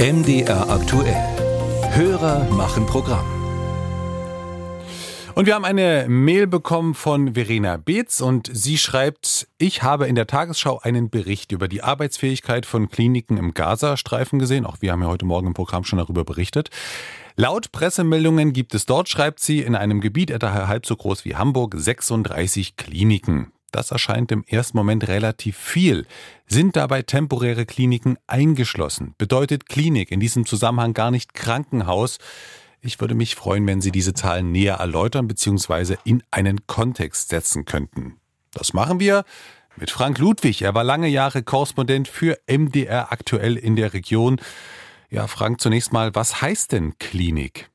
MDR aktuell. Hörer machen Programm. Und wir haben eine Mail bekommen von Verena Beetz und sie schreibt, ich habe in der Tagesschau einen Bericht über die Arbeitsfähigkeit von Kliniken im Gazastreifen gesehen. Auch wir haben ja heute Morgen im Programm schon darüber berichtet. Laut Pressemeldungen gibt es dort, schreibt sie, in einem Gebiet etwa halb so groß wie Hamburg 36 Kliniken. Das erscheint im ersten Moment relativ viel. Sind dabei temporäre Kliniken eingeschlossen? Bedeutet Klinik in diesem Zusammenhang gar nicht Krankenhaus? Ich würde mich freuen, wenn Sie diese Zahlen näher erläutern bzw. in einen Kontext setzen könnten. Das machen wir mit Frank Ludwig. Er war lange Jahre Korrespondent für MDR aktuell in der Region. Ja, Frank, zunächst mal, was heißt denn Klinik?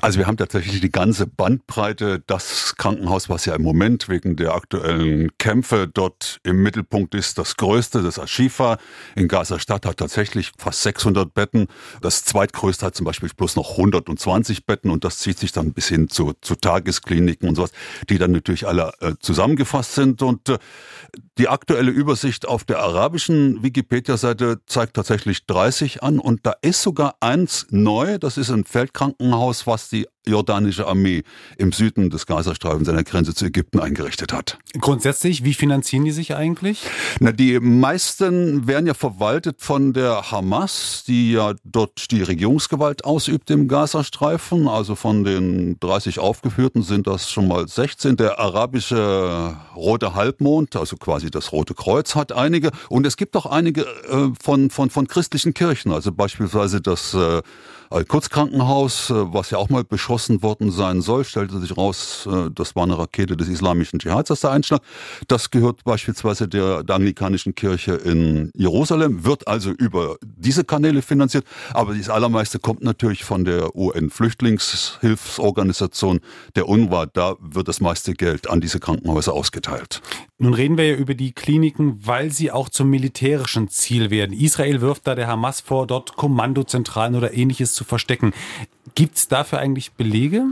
Also wir haben tatsächlich die ganze Bandbreite. Das Krankenhaus, was ja im Moment wegen der aktuellen Kämpfe dort im Mittelpunkt ist, das größte, das Ashifa in Gaza-Stadt hat tatsächlich fast 600 Betten. Das zweitgrößte hat zum Beispiel bloß noch 120 Betten und das zieht sich dann bis hin zu, zu Tageskliniken und sowas, die dann natürlich alle äh, zusammengefasst sind. Und äh, die aktuelle Übersicht auf der arabischen Wikipedia-Seite zeigt tatsächlich 30 an und da ist sogar eins neu, das ist ein Feldkrankenhaus, was die jordanische Armee im Süden des Gazastreifens an der Grenze zu Ägypten eingerichtet hat. Grundsätzlich, wie finanzieren die sich eigentlich? Na, die meisten werden ja verwaltet von der Hamas, die ja dort die Regierungsgewalt ausübt im Gazastreifen. Also von den 30 Aufgeführten sind das schon mal 16. Der arabische Rote Halbmond, also quasi das Rote Kreuz, hat einige. Und es gibt auch einige äh, von, von, von christlichen Kirchen, also beispielsweise das äh, Al-Quds-Krankenhaus, äh, was ja auch mal beschossen worden sein soll, stellte sich raus, äh, das war eine Rakete des islamischen Dschihads, das der Einschlag. Das gehört beispielsweise der, der anglikanischen Kirche in Jerusalem, wird also über diese Kanäle finanziert. Aber das allermeiste kommt natürlich von der UN-Flüchtlingshilfsorganisation, der UNRWA. Da wird das meiste Geld an diese Krankenhäuser ausgeteilt. Nun reden wir ja über die Kliniken, weil sie auch zum militärischen Ziel werden. Israel wirft da der Hamas vor, dort Kommandozentralen oder ähnliches zu verstecken. Gibt es dafür eigentlich Belege?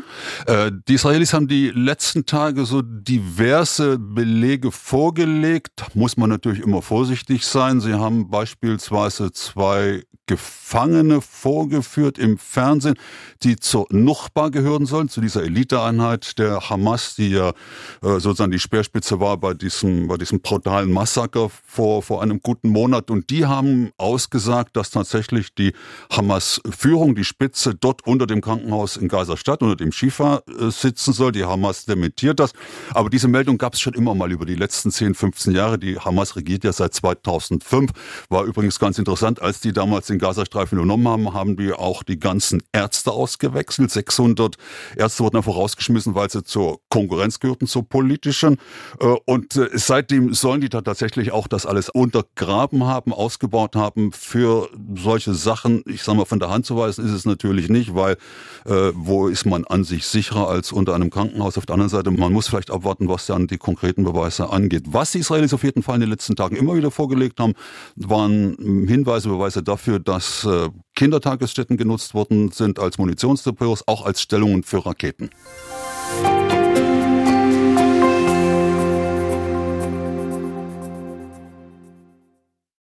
Äh, die Israelis haben die letzten Tage so diverse Belege vorgelegt. Muss man natürlich immer vorsichtig sein. Sie haben beispielsweise zwei Gefangene vorgeführt im Fernsehen, die zur Nuchba gehören sollen, zu dieser Eliteeinheit der Hamas, die ja äh, sozusagen die Speerspitze war bei diesem, bei diesem brutalen Massaker vor, vor einem guten Monat. Und die haben ausgesagt, dass tatsächlich die Hamas-Führung, die Spitze dort unter dem Krankenhaus in Gaza-Stadt, unter dem Schifa äh, sitzen soll. Die Hamas dementiert das. Aber diese Meldung gab es schon immer mal über die letzten 10, 15 Jahre. Die Hamas regiert ja seit 2005. War übrigens ganz interessant, als die damals den Gazastreifen übernommen haben, haben die auch die ganzen Ärzte ausgewechselt. 600 Ärzte wurden einfach rausgeschmissen, weil sie zur Konkurrenz gehörten, zur politischen. Äh, und äh, seitdem sollen die da tatsächlich auch das alles untergraben haben, ausgebaut haben für solche Sachen. Ich sage mal, von der Hand zu weisen ist es natürlich nicht, weil äh, wo ist man an sich sicherer als unter einem Krankenhaus? Auf der anderen Seite, man muss vielleicht abwarten, was dann die konkreten Beweise angeht. Was die Israelis auf jeden Fall in den letzten Tagen immer wieder vorgelegt haben, waren Hinweise, Beweise dafür, dass äh, Kindertagesstätten genutzt worden sind als Munitionsdepots, auch als Stellungen für Raketen.